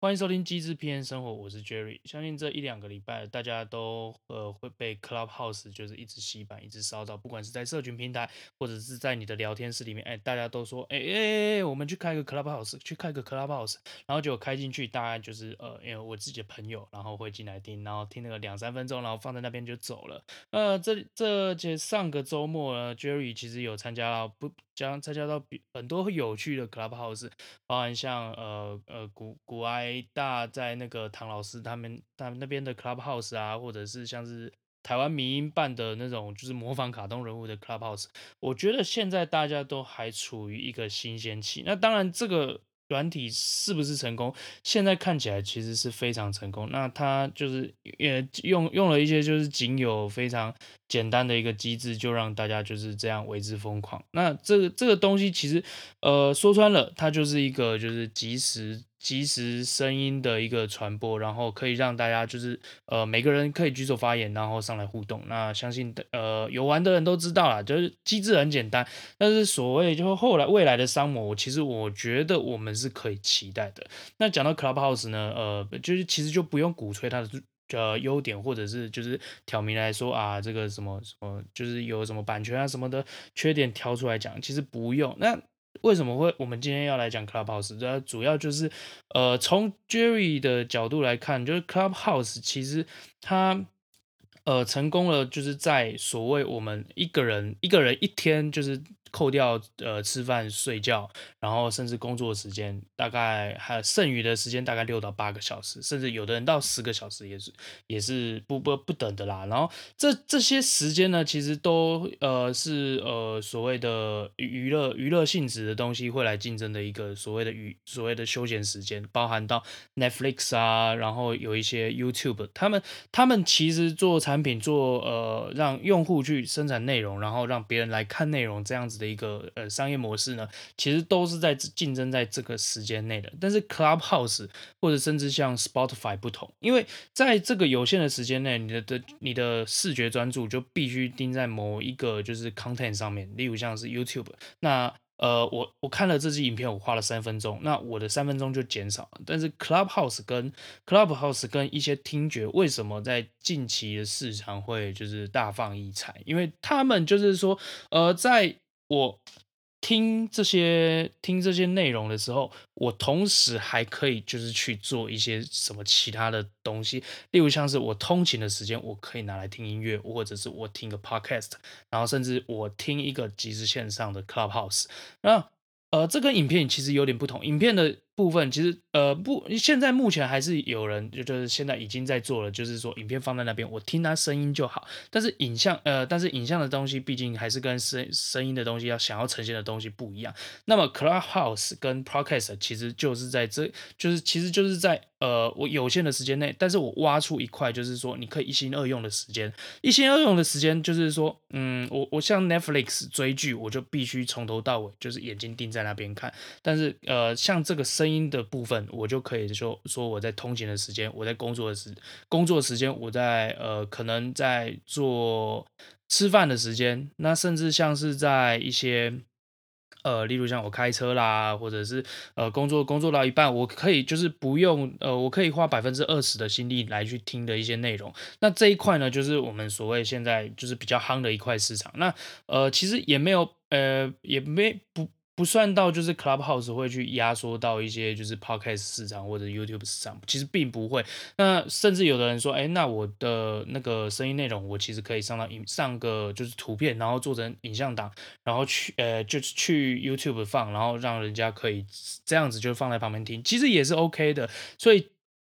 欢迎收听机智片生活，我是 Jerry。相信这一两个礼拜，大家都呃会被 Clubhouse 就是一直洗版，一直烧到，不管是在社群平台，或者是在你的聊天室里面，哎，大家都说，哎哎哎，我们去开个 Clubhouse，去开个 Clubhouse，然后就开进去，大概就是呃，因为我自己的朋友，然后会进来听，然后听那个两三分钟，然后放在那边就走了。呃，这这节上个周末呢，Jerry 其实有参加不将参加到比很多有趣的 Clubhouse，包含像呃呃古古埃。大在那个唐老师他们他们那边的 Clubhouse 啊，或者是像是台湾民音办的那种，就是模仿卡通人物的 Clubhouse，我觉得现在大家都还处于一个新鲜期。那当然，这个软体是不是成功，现在看起来其实是非常成功。那它就是也用用了一些就是仅有非常简单的一个机制，就让大家就是这样为之疯狂。那这个这个东西其实呃说穿了，它就是一个就是即时。即时声音的一个传播，然后可以让大家就是呃每个人可以举手发言，然后上来互动。那相信呃有玩的人都知道啦，就是机制很简单。但是所谓就是后来未来的商模，其实我觉得我们是可以期待的。那讲到 Clubhouse 呢，呃，就是其实就不用鼓吹它的呃优点，或者是就是挑明来说啊，这个什么什么就是有什么版权啊什么的缺点挑出来讲，其实不用。那为什么会我们今天要来讲 Clubhouse？主要主要就是，呃，从 Jerry 的角度来看，就是 Clubhouse 其实它，呃，成功了，就是在所谓我们一个人一个人一天就是。扣掉呃吃饭睡觉，然后甚至工作时间，大概还有剩余的时间大概六到八个小时，甚至有的人到十个小时也是也是不不不等的啦。然后这这些时间呢，其实都呃是呃所谓的娱乐娱乐性质的东西会来竞争的一个所谓的娱所谓的休闲时间，包含到 Netflix 啊，然后有一些 YouTube，他们他们其实做产品做呃让用户去生产内容，然后让别人来看内容这样子。的一个呃商业模式呢，其实都是在竞争在这个时间内的。但是 Clubhouse 或者甚至像 Spotify 不同，因为在这个有限的时间内，你的的你的视觉专注就必须盯在某一个就是 content 上面，例如像是 YouTube。那呃，我我看了这支影片，我花了三分钟，那我的三分钟就减少了。但是 Clubhouse 跟 Clubhouse 跟一些听觉，为什么在近期的市场会就是大放异彩？因为他们就是说，呃，在我听这些听这些内容的时候，我同时还可以就是去做一些什么其他的东西，例如像是我通勤的时间，我可以拿来听音乐，或者是我听个 podcast，然后甚至我听一个即时线上的 Clubhouse，那呃，这跟影片其实有点不同，影片的。部分其实呃不，现在目前还是有人就就是现在已经在做了，就是说影片放在那边，我听他声音就好。但是影像呃，但是影像的东西毕竟还是跟声声音的东西要想要呈现的东西不一样。那么 Clubhouse 跟 Podcast 其实就是在这就是其实就是在呃我有限的时间内，但是我挖出一块，就是说你可以一心二用的时间。一心二用的时间就是说，嗯，我我像 Netflix 追剧，我就必须从头到尾就是眼睛盯在那边看。但是呃，像这个声音的部分，我就可以说说我在通勤的时间，我在工作的时工作时间，我在呃可能在做吃饭的时间，那甚至像是在一些呃，例如像我开车啦，或者是呃工作工作到一半，我可以就是不用呃，我可以花百分之二十的心力来去听的一些内容。那这一块呢，就是我们所谓现在就是比较夯的一块市场。那呃，其实也没有呃，也没不。不算到就是 Clubhouse 会去压缩到一些就是 Podcast 市场或者 YouTube 市场，其实并不会。那甚至有的人说，哎，那我的那个声音内容，我其实可以上到影上个就是图片，然后做成影像档，然后去呃就是去 YouTube 放，然后让人家可以这样子就放在旁边听，其实也是 OK 的。所以。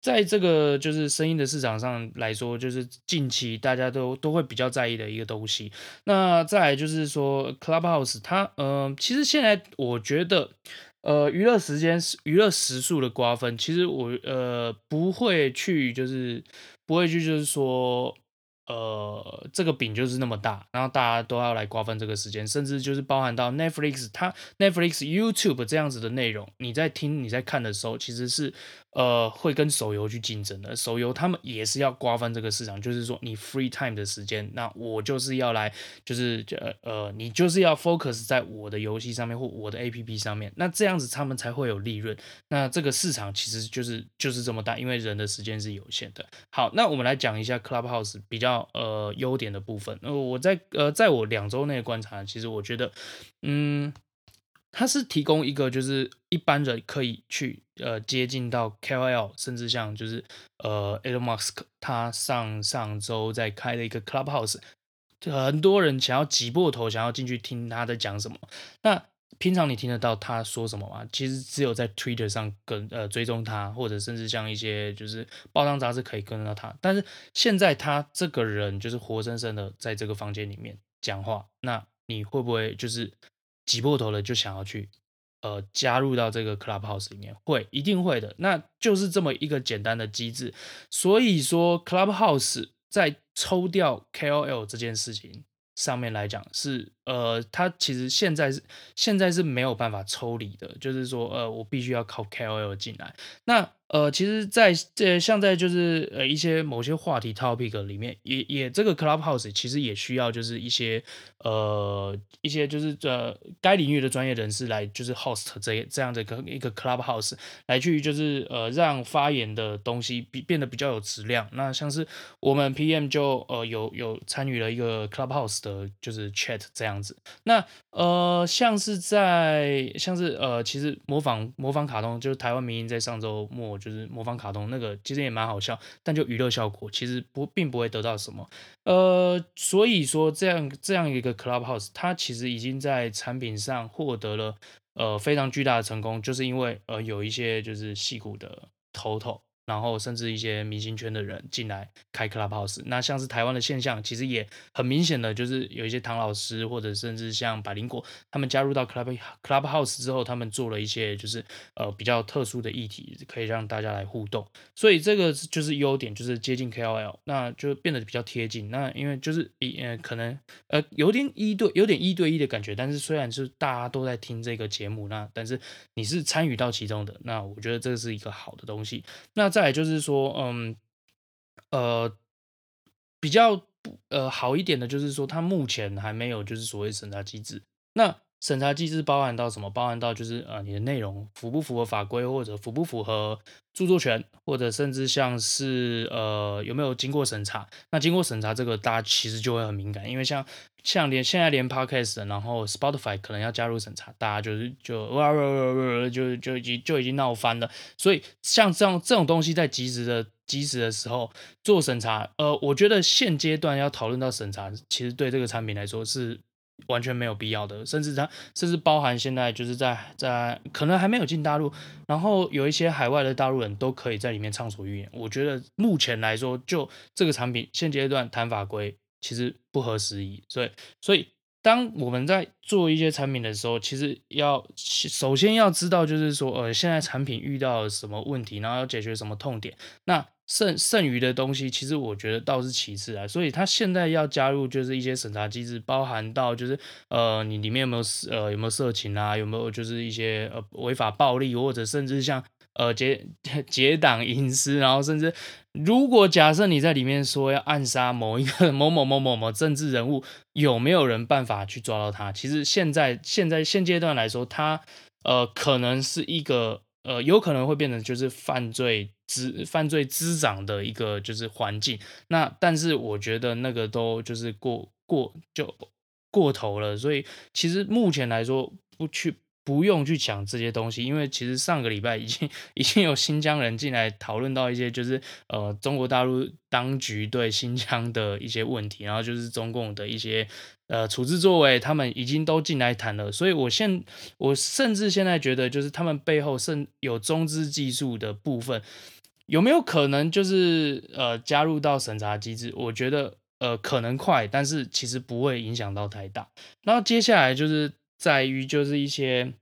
在这个就是声音的市场上来说，就是近期大家都都会比较在意的一个东西。那再来就是说，Clubhouse 它，嗯、呃，其实现在我觉得，呃，娱乐时间、娱乐时数的瓜分，其实我呃不会去，就是不会去，就是说。呃，这个饼就是那么大，然后大家都要来瓜分这个时间，甚至就是包含到 Netflix，它 Netflix、YouTube 这样子的内容，你在听、你在看的时候，其实是呃会跟手游去竞争的。手游他们也是要瓜分这个市场，就是说你 free time 的时间，那我就是要来，就是呃呃，你就是要 focus 在我的游戏上面或我的 APP 上面，那这样子他们才会有利润。那这个市场其实就是就是这么大，因为人的时间是有限的。好，那我们来讲一下 Clubhouse 比较。呃，优点的部分，呃，我在呃，在我两周内观察，其实我觉得，嗯，它是提供一个就是一般人可以去呃接近到 KOL，甚至像就是呃 Elon Musk 他上上周在开的一个 Clubhouse，很多人想要挤破头想要进去听他在讲什么，那。平常你听得到他说什么吗？其实只有在 Twitter 上跟呃追踪他，或者甚至像一些就是报章杂志可以跟得到他。但是现在他这个人就是活生生的在这个房间里面讲话，那你会不会就是挤破头了就想要去呃加入到这个 Clubhouse 里面？会，一定会的。那就是这么一个简单的机制。所以说 Clubhouse 在抽掉 KOL 这件事情上面来讲是。呃，他其实现在是现在是没有办法抽离的，就是说，呃，我必须要靠 KOL 进来。那呃，其实在这像在就是呃一些某些话题 topic 里面，也也这个 Clubhouse 其实也需要就是一些呃一些就是呃该领域的专业人士来就是 host 这这样的一个一个 Clubhouse 来去就是呃让发言的东西比变得比较有质量。那像是我们 PM 就呃有有参与了一个 Clubhouse 的就是 chat 这样子。那呃，像是在像是呃，其实模仿模仿卡通，就是台湾民音在上周末就是模仿卡通那个，其实也蛮好笑，但就娱乐效果，其实不并不会得到什么。呃，所以说这样这样一个 Clubhouse，它其实已经在产品上获得了呃非常巨大的成功，就是因为呃有一些就是戏骨的头头。然后甚至一些明星圈的人进来开 Clubhouse，那像是台湾的现象，其实也很明显的就是有一些唐老师或者甚至像百灵果，他们加入到 Club Clubhouse 之后，他们做了一些就是呃比较特殊的议题，可以让大家来互动。所以这个就是优点，就是接近 KOL，那就变得比较贴近。那因为就是一呃可能呃有点一对有点一对一的感觉，但是虽然是大家都在听这个节目，那但是你是参与到其中的，那我觉得这是一个好的东西。那在再来就是说，嗯，呃，比较呃好一点的，就是说，它目前还没有就是所谓审查机制。那审查机制包含到什么？包含到就是呃你的内容符不符合法规，或者符不符合著作权，或者甚至像是呃有没有经过审查？那经过审查这个大家其实就会很敏感，因为像像连现在连 Podcast，然后 Spotify 可能要加入审查，大家就是就哇哇哇哇就就已经就已经闹翻了。所以像这样这种东西在及时的及时的时候做审查，呃，我觉得现阶段要讨论到审查，其实对这个产品来说是。完全没有必要的，甚至它甚至包含现在就是在在可能还没有进大陆，然后有一些海外的大陆人都可以在里面畅所欲言。我觉得目前来说，就这个产品现阶段谈法规其实不合时宜。所以，所以当我们在做一些产品的时候，其实要首先要知道，就是说呃，现在产品遇到了什么问题，然后要解决什么痛点。那剩剩余的东西，其实我觉得倒是其次啊。所以他现在要加入就是一些审查机制，包含到就是呃，你里面有没有呃有没有色情啊，有没有就是一些呃违法暴力，或者甚至像呃结 结党营私，然后甚至如果假设你在里面说要暗杀某一个 某某某某某政治人物，有没有人办法去抓到他？其实现在现在现阶段来说，他呃可能是一个。呃，有可能会变成就是犯罪滋犯罪滋长的一个就是环境，那但是我觉得那个都就是过过就过头了，所以其实目前来说不去。不用去讲这些东西，因为其实上个礼拜已经已经有新疆人进来讨论到一些，就是呃中国大陆当局对新疆的一些问题，然后就是中共的一些呃处置作为，他们已经都进来谈了。所以我现我甚至现在觉得，就是他们背后甚有中资技术的部分，有没有可能就是呃加入到审查机制？我觉得呃可能快，但是其实不会影响到太大。然后接下来就是。在于就是一些，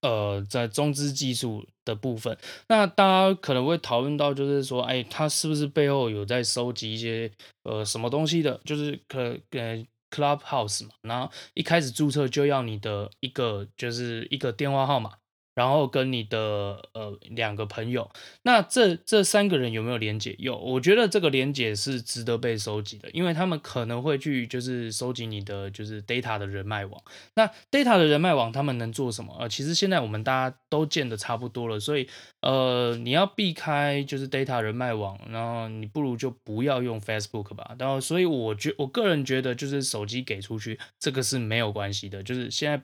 呃，在中资技术的部分。那大家可能会讨论到，就是说，哎，他是不是背后有在收集一些呃什么东西的？就是可呃 Clubhouse 嘛，然后一开始注册就要你的一个就是一个电话号码。然后跟你的呃两个朋友，那这这三个人有没有连结？有，我觉得这个连结是值得被收集的，因为他们可能会去就是收集你的就是 data 的人脉网。那 data 的人脉网他们能做什么？呃，其实现在我们大家都建得差不多了，所以呃你要避开就是 data 人脉网，然后你不如就不要用 Facebook 吧。然后所以我觉我个人觉得就是手机给出去这个是没有关系的，就是现在。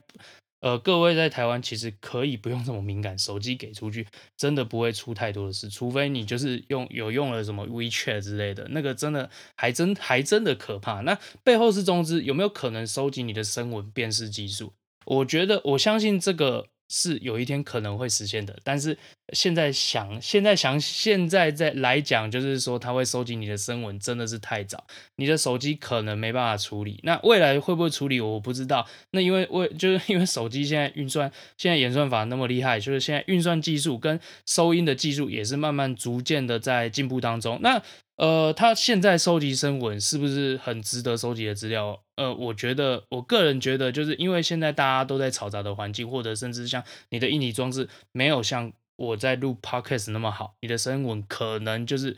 呃，各位在台湾其实可以不用这么敏感，手机给出去真的不会出太多的事，除非你就是用有用了什么 WeChat 之类的，那个真的还真还真的可怕。那背后是中资，有没有可能收集你的声纹辨识技术？我觉得我相信这个。是有一天可能会实现的，但是现在想，现在想，现在在来讲，就是说他会收集你的声纹，真的是太早，你的手机可能没办法处理。那未来会不会处理，我不知道。那因为为 就是因为手机现在运算，现在演算法那么厉害，就是现在运算技术跟收音的技术也是慢慢逐渐的在进步当中。那呃，他现在收集声纹是不是很值得收集的资料？呃，我觉得，我个人觉得，就是因为现在大家都在嘈杂的环境，或者甚至像你的硬体装置没有像我在录 podcast 那么好，你的声纹可能就是。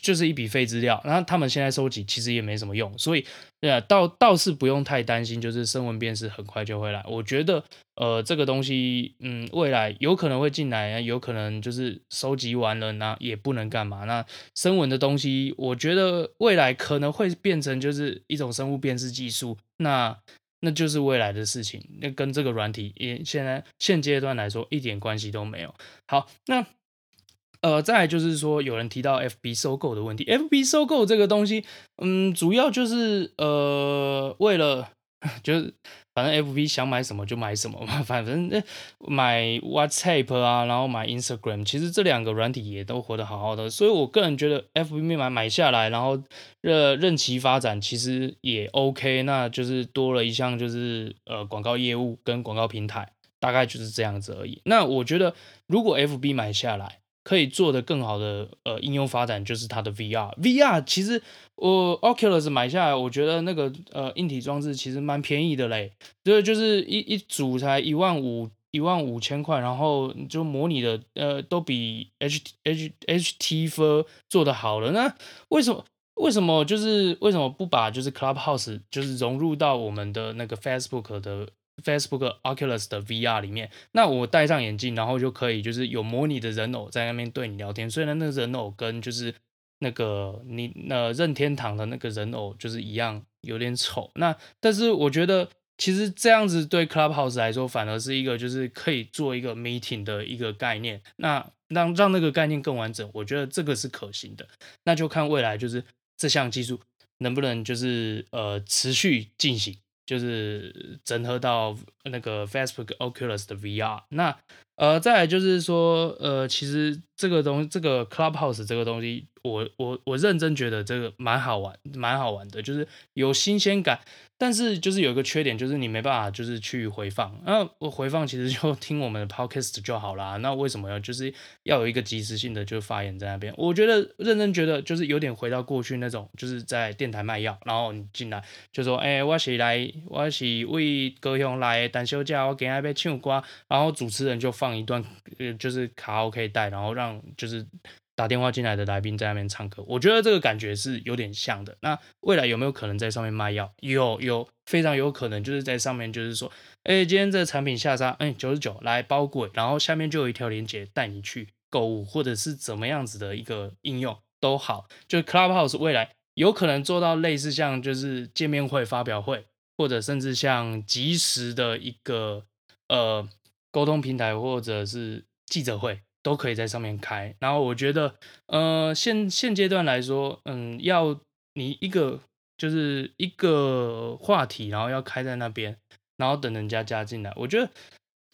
就是一笔废资料，然后他们现在收集其实也没什么用，所以呃啊，倒倒是不用太担心，就是声纹辨识很快就会来。我觉得呃这个东西嗯未来有可能会进来，有可能就是收集完了那也不能干嘛。那声纹的东西，我觉得未来可能会变成就是一种生物辨识技术，那那就是未来的事情，那跟这个软体也现在现阶段来说一点关系都没有。好，那。呃，再来就是说，有人提到 FB 收购的问题。FB 收购这个东西，嗯，主要就是呃，为了 就是反正 FB 想买什么就买什么嘛，反正买 WhatsApp 啊，然后买 Instagram，其实这两个软体也都活得好好的。所以我个人觉得 FB 买买下来，然后任任其发展，其实也 OK。那就是多了一项就是呃广告业务跟广告平台，大概就是这样子而已。那我觉得如果 FB 买下来，可以做的更好的呃应用发展就是它的 VR。VR 其实我 Oculus 买下来，我觉得那个呃硬体装置其实蛮便宜的嘞，对，就是一一组才一万五一万五千块，然后就模拟的呃都比 H H HTC 做的好了。那为什么为什么就是为什么不把就是 Clubhouse 就是融入到我们的那个 Facebook 的？Facebook Oculus 的 VR 里面，那我戴上眼镜，然后就可以就是有模拟的人偶在那边对你聊天。虽然那个人偶跟就是那个你那任天堂的那个人偶就是一样有点丑，那但是我觉得其实这样子对 Clubhouse 来说反而是一个就是可以做一个 meeting 的一个概念。那让让那个概念更完整，我觉得这个是可行的。那就看未来就是这项技术能不能就是呃持续进行。就是整合到那个 Facebook Oculus 的 VR，那呃，再来就是说，呃，其实这个东，这个 Clubhouse 这个东西，我我我认真觉得这个蛮好玩，蛮好玩的，就是有新鲜感。但是就是有一个缺点，就是你没办法就是去回放。那我回放其实就 听我们的 podcast 就好啦。那为什么要就是要有一个即时性的就发言在那边？我觉得认真觉得就是有点回到过去那种，就是在电台卖药，然后你进来就说，哎、欸，我是来我是为歌雄来单休假，我给他被唱歌，然后主持人就放一段呃就是卡拉 OK 带，然后让就是。打电话进来的来宾在那边唱歌，我觉得这个感觉是有点像的。那未来有没有可能在上面卖药？有，有非常有可能，就是在上面就是说，哎，今天这个产品下杀，哎，九十九来包柜，然后下面就有一条链接带你去购物，或者是怎么样子的一个应用都好。就 Clubhouse 未来有可能做到类似像就是见面会、发表会，或者甚至像即时的一个呃沟通平台，或者是记者会。都可以在上面开，然后我觉得，呃，现现阶段来说，嗯，要你一个就是一个话题，然后要开在那边，然后等人家加进来，我觉得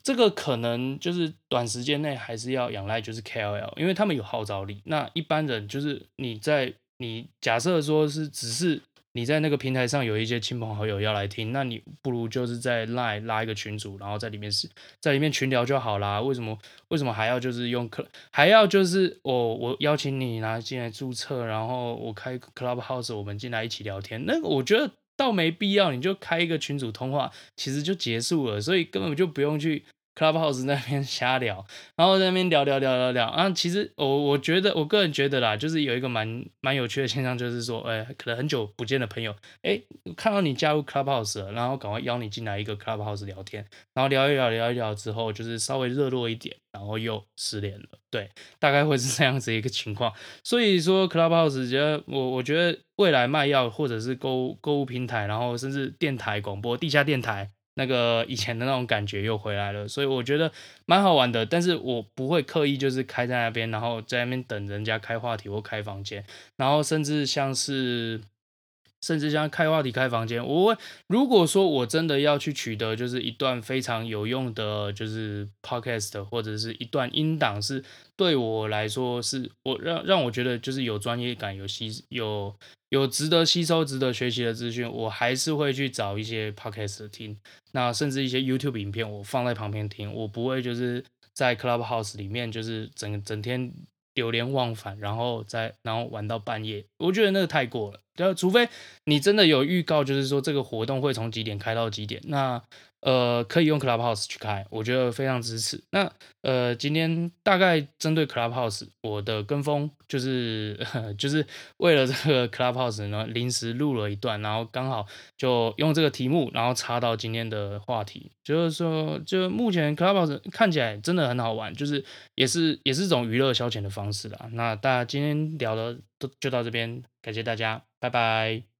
这个可能就是短时间内还是要仰赖就是 KOL，因为他们有号召力。那一般人就是你在你假设说是只是。你在那个平台上有一些亲朋好友要来听，那你不如就是在 Line 拉一个群组，然后在里面是，在里面群聊就好啦。为什么为什么还要就是用客还要就是我我邀请你拿进来注册，然后我开 Clubhouse，我们进来一起聊天，那个我觉得倒没必要，你就开一个群组通话，其实就结束了，所以根本就不用去。Clubhouse 那边 瞎聊，然后在那边聊聊聊聊聊啊，其实我我觉得我个人觉得啦，就是有一个蛮蛮有趣的现象，就是说，哎，可能很久不见的朋友，哎，看到你加入 Clubhouse 了，然后赶快邀你进来一个 Clubhouse 聊天，然后聊一聊聊一聊之后，就是稍微热络一点，然后又失联了，对，大概会是这样子一个情况。所以说 Clubhouse，觉得我我觉得未来卖药或者是购购物平台，然后甚至电台广播、地下电台。那个以前的那种感觉又回来了，所以我觉得蛮好玩的。但是我不会刻意就是开在那边，然后在那边等人家开话题或开房间，然后甚至像是。甚至像开话题、开房间，我会如果说我真的要去取得，就是一段非常有用的，就是 podcast 或者是一段音档，是对我来说是我让让我觉得就是有专业感、有吸有有值得吸收、值得学习的资讯，我还是会去找一些 podcast 听。那甚至一些 YouTube 影片，我放在旁边听，我不会就是在 Clubhouse 里面就是整整天。流连忘返，然后再然后玩到半夜，我觉得那个太过了。对，除非你真的有预告，就是说这个活动会从几点开到几点，那。呃，可以用 Clubhouse 去开，我觉得非常支持。那呃，今天大概针对 Clubhouse，我的跟风就是 就是为了这个 Clubhouse 呢，临时录了一段，然后刚好就用这个题目，然后插到今天的话题，就是说，就目前 Clubhouse 看起来真的很好玩，就是也是也是一种娱乐消遣的方式啦。那大家今天聊的都就到这边，感谢大家，拜拜。